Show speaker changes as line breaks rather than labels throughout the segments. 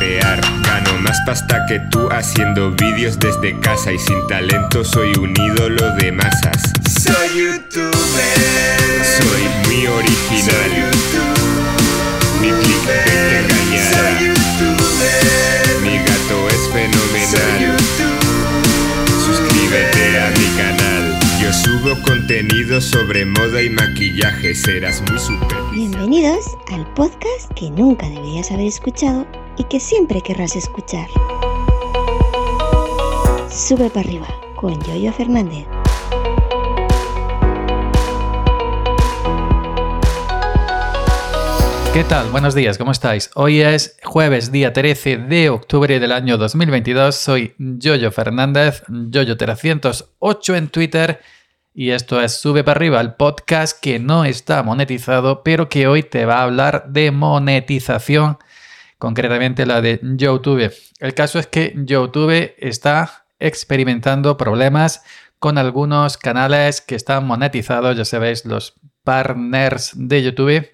Gano más pasta que tú haciendo vídeos desde casa y sin talento soy un ídolo de masas.
Soy youtuber.
Soy muy original.
Soy youtuber.
Mi clickbait te engañará.
Soy youtuber.
Mi gato es
Soy
fenomenal.
youtuber.
Suscríbete a mi canal. Yo subo contenido sobre moda y maquillaje. Serás muy super.
Bienvenidos al podcast que nunca deberías haber escuchado y que siempre querrás escuchar. Sube para arriba con Yoyo Fernández.
¿Qué tal? Buenos días, ¿cómo estáis? Hoy es jueves, día 13 de octubre del año 2022. Soy Yoyo Fernández, Yoyo308 en Twitter. Y esto es Sube para arriba, el podcast que no está monetizado, pero que hoy te va a hablar de monetización, concretamente la de YouTube. El caso es que YouTube está experimentando problemas con algunos canales que están monetizados, ya sabéis, los partners de YouTube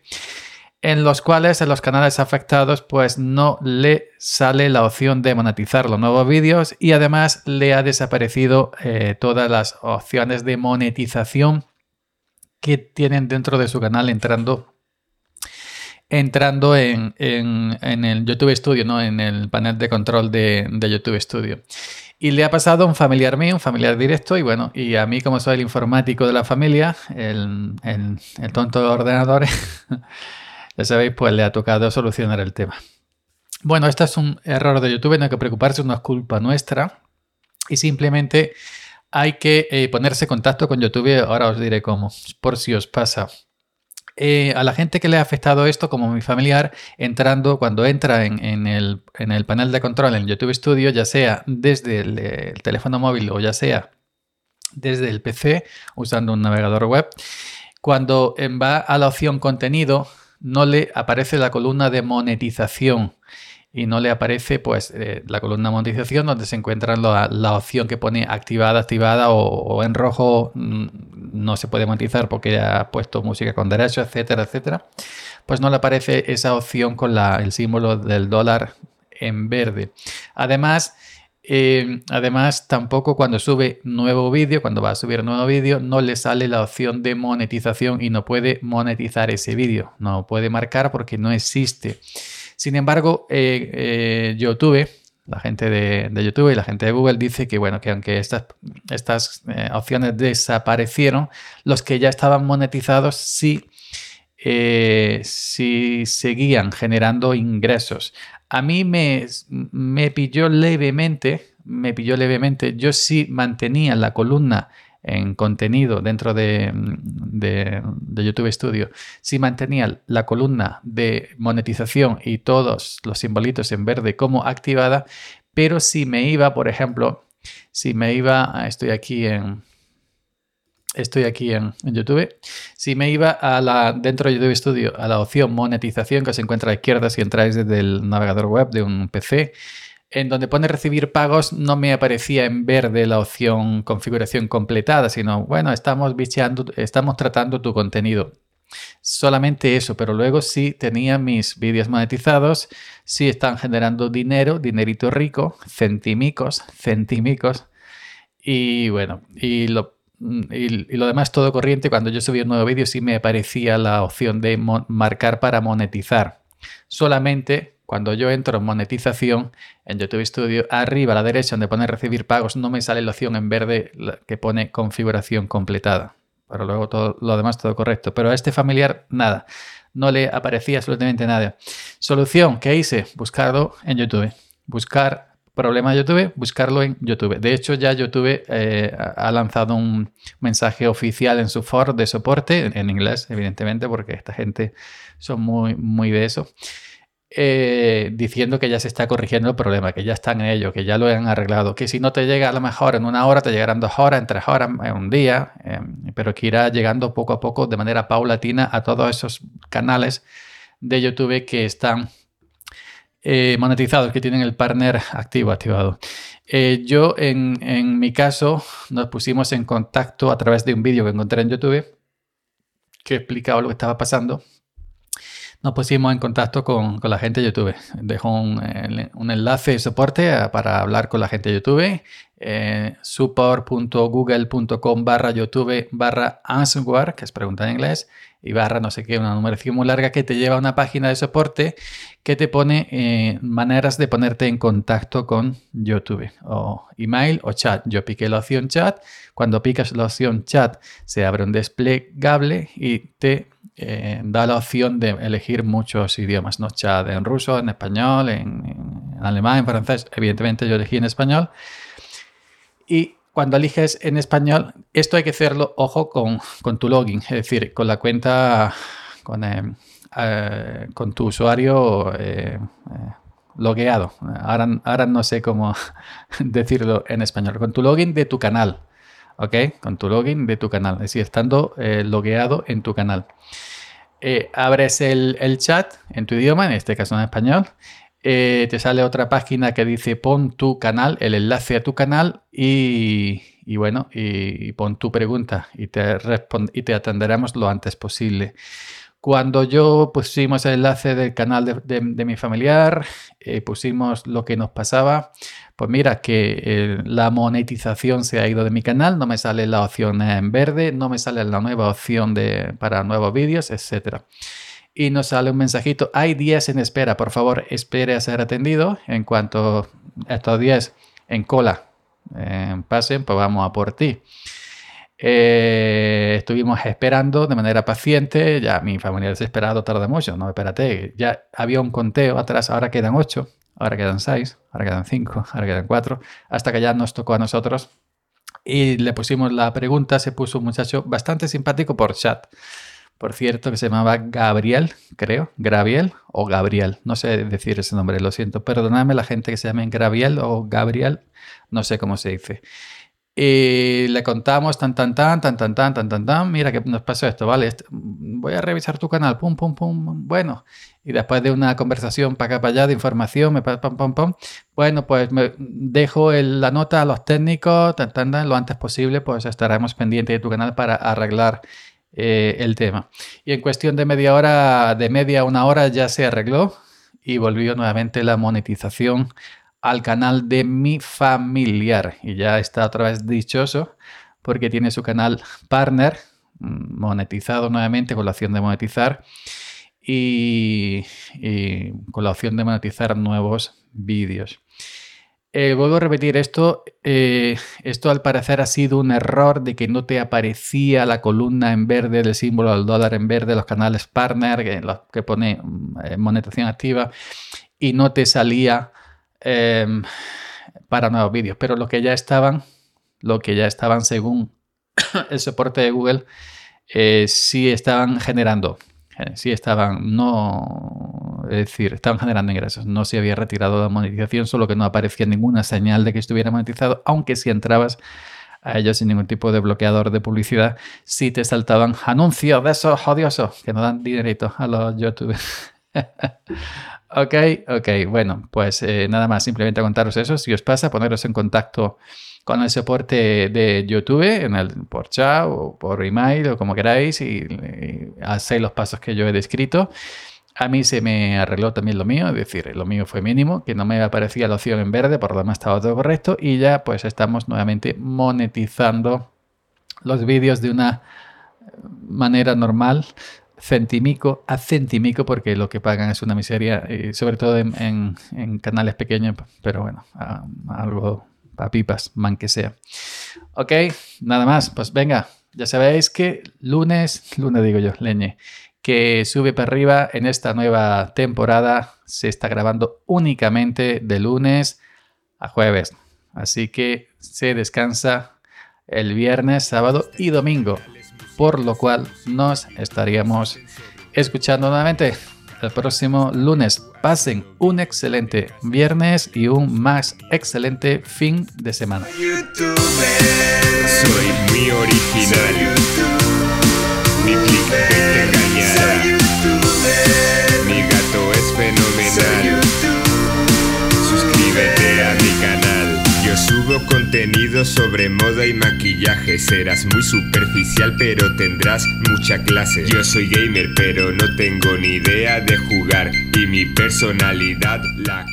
en los cuales en los canales afectados pues no le sale la opción de monetizar los nuevos vídeos y además le ha desaparecido eh, todas las opciones de monetización que tienen dentro de su canal entrando entrando en, el YouTube Studio, ¿no? en el panel de control de, YouTube Studio. Y le ha pasado a un familiar mío, un familiar directo, y bueno, y a mí como soy el informático de la familia, el, el- tonto de ordenadores, ya sabéis, pues le ha tocado solucionar el tema. Bueno, esto es un error de YouTube, no hay que preocuparse, no es culpa nuestra. Y simplemente hay que eh, ponerse en contacto con YouTube. Ahora os diré cómo, por si os pasa. Eh, a la gente que le ha afectado esto, como mi familiar, entrando, cuando entra en, el, en el panel de control en YouTube Studio, ya sea desde el, el teléfono móvil o ya sea desde el PC, usando un navegador web, cuando va a la opción contenido, no le aparece la columna de monetización. Y no le aparece pues eh, la columna monetización donde se encuentra la, la opción que pone activada, activada o, o en rojo mm, no se puede monetizar porque ya ha puesto música con derecho, etcétera, etcétera. Pues no le aparece esa opción con la- el símbolo del dólar en verde. Además, eh, además, tampoco cuando sube nuevo vídeo, cuando va a subir nuevo vídeo, no le sale la opción de monetización y no puede monetizar ese vídeo. No puede marcar porque no existe. Sin embargo, eh, eh, YouTube, la gente de, de YouTube y la gente de Google dice que, bueno, que aunque estas, estas eh, opciones desaparecieron, los que ya estaban monetizados sí, eh, sí seguían generando ingresos. A mí me, me pilló levemente, me pilló levemente, yo sí mantenía la columna en contenido dentro de, de- YouTube Studio, sí mantenía la columna de monetización y todos los simbolitos en verde como activada, pero si me iba, por ejemplo, si me iba, ah, estoy aquí en, estoy aquí en, en YouTube, si me iba a la, dentro de YouTube Studio a la opción monetización que se encuentra a la izquierda si entráis desde el navegador web de un PC, en donde pone recibir pagos no me aparecía en verde la opción configuración completada, sino bueno, estamos bicheando, estamos tratando tu contenido. Solamente eso, pero luego sí tenía mis vídeos monetizados, sí están generando dinero, dinerito rico, centimicos, centimicos. Y bueno, y lo, y, y lo demás todo corriente. Cuando yo subí un nuevo vídeo sí me aparecía la opción de marcar para monetizar. Solamente cuando yo entro en monetización en YouTube Studio, arriba a la derecha donde pone recibir pagos, no me sale la opción en verde que pone configuración completada. Pero luego todo lo demás todo correcto. Pero a este familiar nada. No le aparecía absolutamente nada. Solución, ¿qué hice? Buscarlo en YouTube. Buscar problema de YouTube, buscarlo en YouTube. De hecho, ya YouTube eh, ha lanzado un mensaje oficial en su foro de soporte, en inglés, evidentemente, porque esta gente son muy, muy de eso. Eh, diciendo que ya se está corrigiendo el problema, que ya están en ello, que ya lo han arreglado, que si no te llega a lo mejor en una hora, te llegarán dos horas, en tres horas, en un día, eh, pero que irá llegando poco a poco de manera paulatina a todos esos canales de YouTube que están eh, monetizados, que tienen el partner activo, activado. Eh, yo, en, en mi caso, nos pusimos en contacto a través de un vídeo que encontré en YouTube que explicaba lo que estaba pasando nos pusimos en contacto con, con la gente de YouTube. Dejo un, un enlace de soporte a- para hablar con la gente de YouTube. Eh, support.google.com barra YouTube barra answer, que es pregunta en inglés, y barra no sé qué, una numeración muy larga que te lleva a una página de soporte que te pone eh, maneras de ponerte en contacto con YouTube, o email o chat. Yo piqué la opción chat. Cuando picas la opción chat, se abre un desplegable y te eh, da la opción de elegir muchos idiomas, ¿no? Chat en ruso, en español, en, alemán, en francés. Evidentemente yo elegí en español. Y cuando eliges en español, esto hay que hacerlo, ojo, con, con tu login, es decir, con la cuenta, con, eh, eh, con tu usuario eh, logueado. Ahora, ahora no sé cómo decirlo en español. Con tu login de tu canal. ¿Ok? Con tu login de tu canal. Es decir, estando eh, logueado en tu canal. Eh, abres el, el chat en tu idioma, en este caso en español. Eh, te sale otra página que dice pon tu canal, el enlace a tu canal y, y bueno, y, pon tu pregunta y te, y te atenderemos lo antes posible. Cuando yo pusimos el enlace del canal de, de- mi familiar, eh, pusimos lo que nos pasaba, pues mira que eh, la monetización se ha ido de mi canal, no me sale la opción en verde, no me sale la nueva opción de, para nuevos vídeos, etcétera y nos sale un mensajito. Hay 10 en espera, por favor, espere a ser atendido. En cuanto estos 10 en cola eh, pasen, pues vamos a por ti. Eh, estuvimos esperando de manera paciente. Ya mi familia desesperado tarda mucho. No, espérate. Ya había un conteo atrás. Ahora quedan 8, ahora quedan 6, ahora quedan 5, ahora quedan 4. Hasta que ya nos tocó a nosotros. Y le pusimos la pregunta. Se puso un muchacho bastante simpático por chat por cierto, que se llamaba Gabriel, creo, Gabriel o Gabriel, no sé decir ese nombre, lo siento, perdonadme la gente que se llame Gabriel o Gabriel, no sé cómo se dice. Y le contamos tan tan tan tan tan tan tan tan tan, mira que nos pasó esto, vale, voy a revisar tu canal, pum pum pum, bueno, y después de una conversación para acá para allá de información, me pa- pam pam pam, bueno, pues me dejo la nota a los técnicos, tan, tan, tan, lo antes posible, pues estaremos pendientes de tu canal para arreglar eh, el tema. Y en cuestión de media hora, de media una hora ya se arregló y volvió nuevamente la monetización al canal de mi familiar. Y ya está otra vez dichoso porque tiene su canal partner mm, monetizado nuevamente con la opción de monetizar y, con la opción de monetizar nuevos vídeos. Eh, vuelvo a repetir esto. eh, esto al parecer ha sido un error de que no te aparecía la columna en verde del símbolo del dólar en verde, los canales partner, que, que pone mm, eh, monetización activa, y no te salía em, para nuevos vídeos. Pero lo que ya estaban, lo que ya estaban según el soporte de Google, eh, sí estaban generando. eh, Sí estaban, no, es decir, estaban generando ingresos. No se había retirado la monetización, solo que no aparecía ninguna señal de que estuviera monetizado, aunque si entrabas a ellos sin ningún tipo de bloqueador de publicidad, sí te saltaban anuncios de esos odiosos que no dan dinerito a los youtubers. ok, ok, bueno, pues eh, nada más, simplemente contaros eso. Si os pasa, poneros en contacto con el soporte de YouTube, en el, por chat o por email o como queráis, y, y hacéis los pasos que yo he descrito. A mí se me arregló también lo mío, es decir, lo mío fue mínimo, que no me aparecía la opción en verde, por lo demás estaba todo correcto, y ya pues estamos nuevamente monetizando los vídeos de una manera normal, centimico a centimico, porque lo que pagan es una miseria, y sobre todo en, canales pequeños, pero bueno, a- algo para pipas, man que sea. Ok, nada más, pues venga, ya sabéis que lunes, lunes digo yo, leñe, que sube para arriba en esta nueva temporada se está grabando únicamente de lunes a jueves. Así que se descansa el viernes, sábado y domingo. Por lo cual nos estaríamos escuchando nuevamente el próximo lunes. Pasen un excelente viernes y un más excelente fin de semana.
Soy muy original. Mi. Mi gato es fenomenal. Contenido sobre moda y maquillaje. Serás muy superficial, pero tendrás mucha clase. Yo soy gamer, pero no tengo ni idea de jugar. Y mi personalidad la